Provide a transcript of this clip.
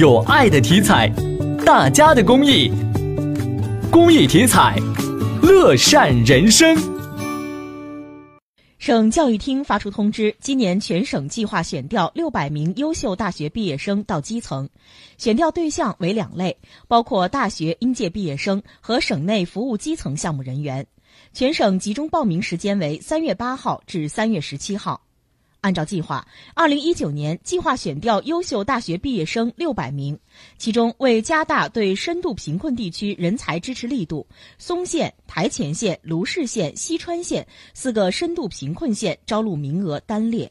有爱的体彩，大家的公益，公益体彩，乐善人生。省教育厅发出通知，今年全省计划选调六百名优秀大学毕业生到基层，选调对象为两类，包括大学应届毕业生和省内服务基层项目人员。全省集中报名时间为三月八号至三月十七号。按照计划，二零一九年计划选调优秀大学毕业生六百名，其中为加大对深度贫困地区人才支持力度，松县、台前县、卢氏县、西川县四个深度贫困县招录名额单列。